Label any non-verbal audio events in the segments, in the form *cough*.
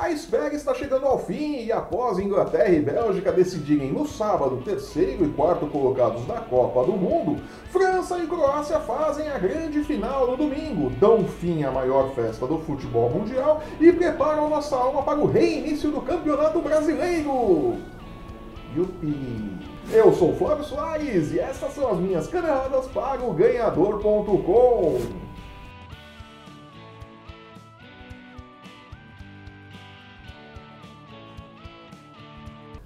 A espera está chegando ao fim e após Inglaterra e Bélgica decidirem no sábado terceiro e quarto colocados da Copa do Mundo, França e Croácia fazem a grande final no domingo, dão fim à maior festa do futebol mundial e preparam nossa alma para o reinício do Campeonato Brasileiro. Yupi! Eu sou Flávio Soares e essas são as minhas caneladas para o ganhador.com.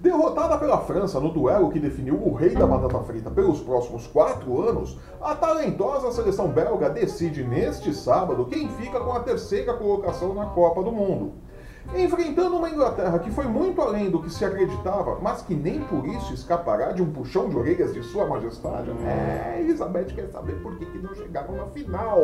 Derrotada pela França no duelo que definiu o rei da batata frita pelos próximos quatro anos, a talentosa seleção belga decide neste sábado quem fica com a terceira colocação na Copa do Mundo enfrentando uma Inglaterra que foi muito além do que se acreditava, mas que nem por isso escapará de um puxão de orelhas de Sua Majestade. É, Elizabeth quer saber por que, que não chegaram na final.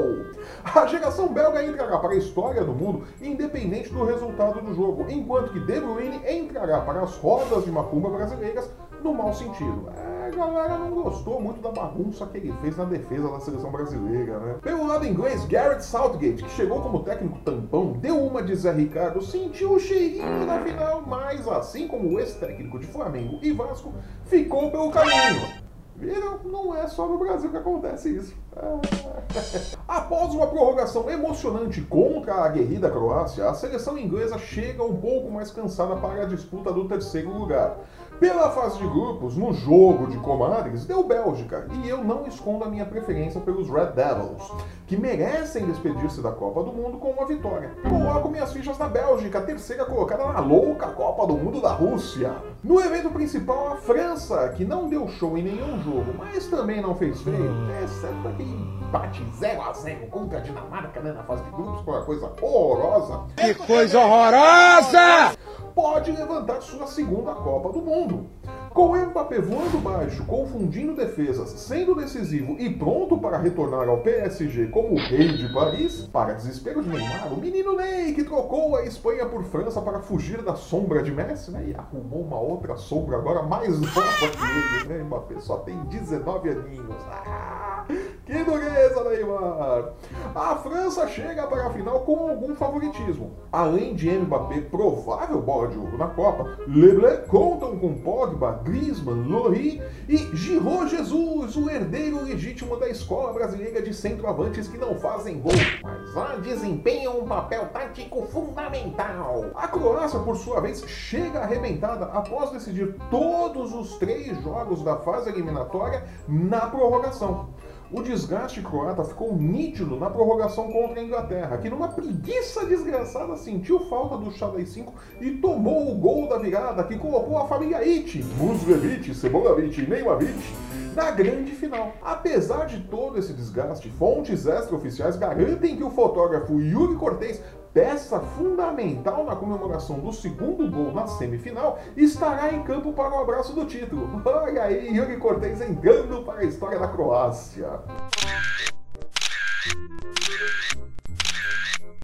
A geração belga entrará para a história do mundo, independente do resultado do jogo, enquanto que De Bruyne entrará para as rodas de macumba brasileiras no mau sentido. É, galera não gostou muito da bagunça que ele fez na defesa da seleção brasileira, né? Pelo lado inglês, Garrett Southgate, que chegou como técnico tampão, deu uma de Zé Ricardo, sentiu o cheirinho na final, mas assim como o ex-técnico de Flamengo e Vasco, ficou pelo caminho. Viram? Não é só no Brasil que acontece isso. É. *laughs* Após uma prorrogação emocionante contra a aguerrida Croácia, a seleção inglesa chega um pouco mais cansada para a disputa do terceiro lugar. Pela fase de grupos, no jogo de comadres, deu Bélgica, e eu não escondo a minha preferência pelos Red Devils, que merecem despedir-se da Copa do Mundo com uma vitória. Coloco minhas fichas na Bélgica, terceira colocada na louca Copa do Mundo da Rússia. No evento principal, a França, que não deu show em nenhum jogo, mas também não fez feio, exceto aquele empate 0 a 0 contra a Dinamarca né, na fase de grupos, foi uma coisa horrorosa. Que coisa horrorosa! pode levantar sua segunda Copa do Mundo. Com o Mbappé voando baixo, confundindo defesas, sendo decisivo e pronto para retornar ao PSG como o rei de Paris, para desespero de Neymar, o menino Ney que trocou a Espanha por França para fugir da sombra de Messi, né? E arrumou uma outra sombra agora mais nova que ele, Mbappé só tem 19 aninhos. Ah, que dureza, Neymar! A França chega para a final com algum favoritismo. Além de Mbappé, provável bola de ouro na Copa, Leblé contam com Pogba, Griezmann, Lohri e Giroud Jesus, o herdeiro legítimo da escola brasileira de centroavantes que não fazem gol, mas já desempenham um papel tático fundamental. A Croácia, por sua vez, chega arrebentada após decidir todos os três jogos da fase eliminatória na prorrogação. O desgaste croata ficou nítido na prorrogação contra a Inglaterra, que numa preguiça desgraçada sentiu falta do Xadrez 5 e tomou o gol da virada que colocou a família It, Musgrevich, Cebolavich e Neymarovich na grande final. Apesar de todo esse desgaste, fontes extraoficiais garantem que o fotógrafo Yuri Cortez peça fundamental na comemoração do segundo gol na semifinal, estará em campo para o abraço do título. Olha aí, Yuri Cortez entrando para a história da Croácia.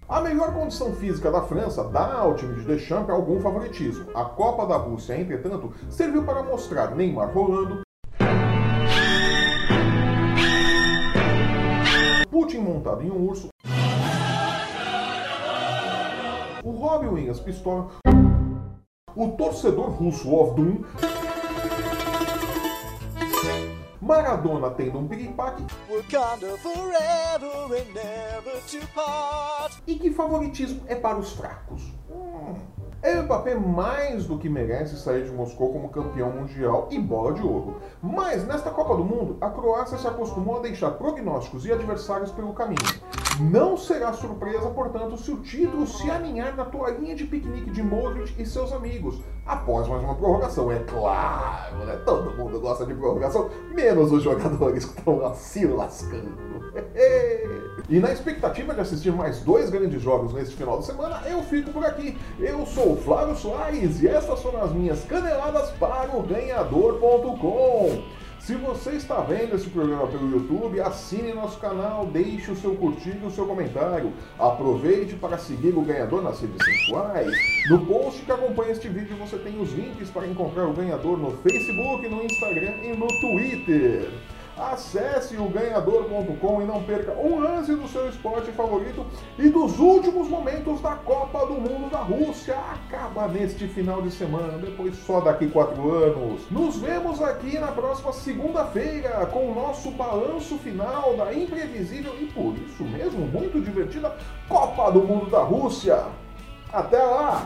A melhor condição física da França dá ao time de Deschamps algum favoritismo. A Copa da Rússia, entretanto, serviu para mostrar Neymar rolando, Putin montado em um urso o Robin Williams pistola, o torcedor russo of Doom, Maradona tendo um piripaque e que favoritismo é para os fracos. Hum. Mbappé mais do que merece sair de Moscou como campeão mundial e bola de ouro. Mas nesta Copa do Mundo, a Croácia se acostumou a deixar prognósticos e adversários pelo caminho. Não será surpresa, portanto, se o título se aninhar na toalhinha de piquenique de Modric e seus amigos, após mais uma prorrogação. É claro, né? Todo mundo gosta de prorrogação, menos os jogadores que estão lá se lascando. *laughs* e na expectativa de assistir mais dois grandes jogos neste final de semana, eu fico por aqui. Eu sou o Flávio Soares e essas foram as minhas caneladas para o ganhador.com. Se você está vendo esse programa pelo YouTube, assine nosso canal, deixe o seu curtir e o seu comentário. Aproveite para seguir o ganhador nas redes sensuais. No post que acompanha este vídeo você tem os links para encontrar o ganhador no Facebook, no Instagram e no Twitter. Acesse o ganhador.com e não perca um lance do seu esporte favorito e dos últimos momentos da Copa do Mundo da Rússia. Acaba neste final de semana, depois só daqui quatro anos. Nos vemos aqui na próxima segunda-feira com o nosso balanço final da imprevisível e por isso mesmo muito divertida Copa do Mundo da Rússia. Até lá!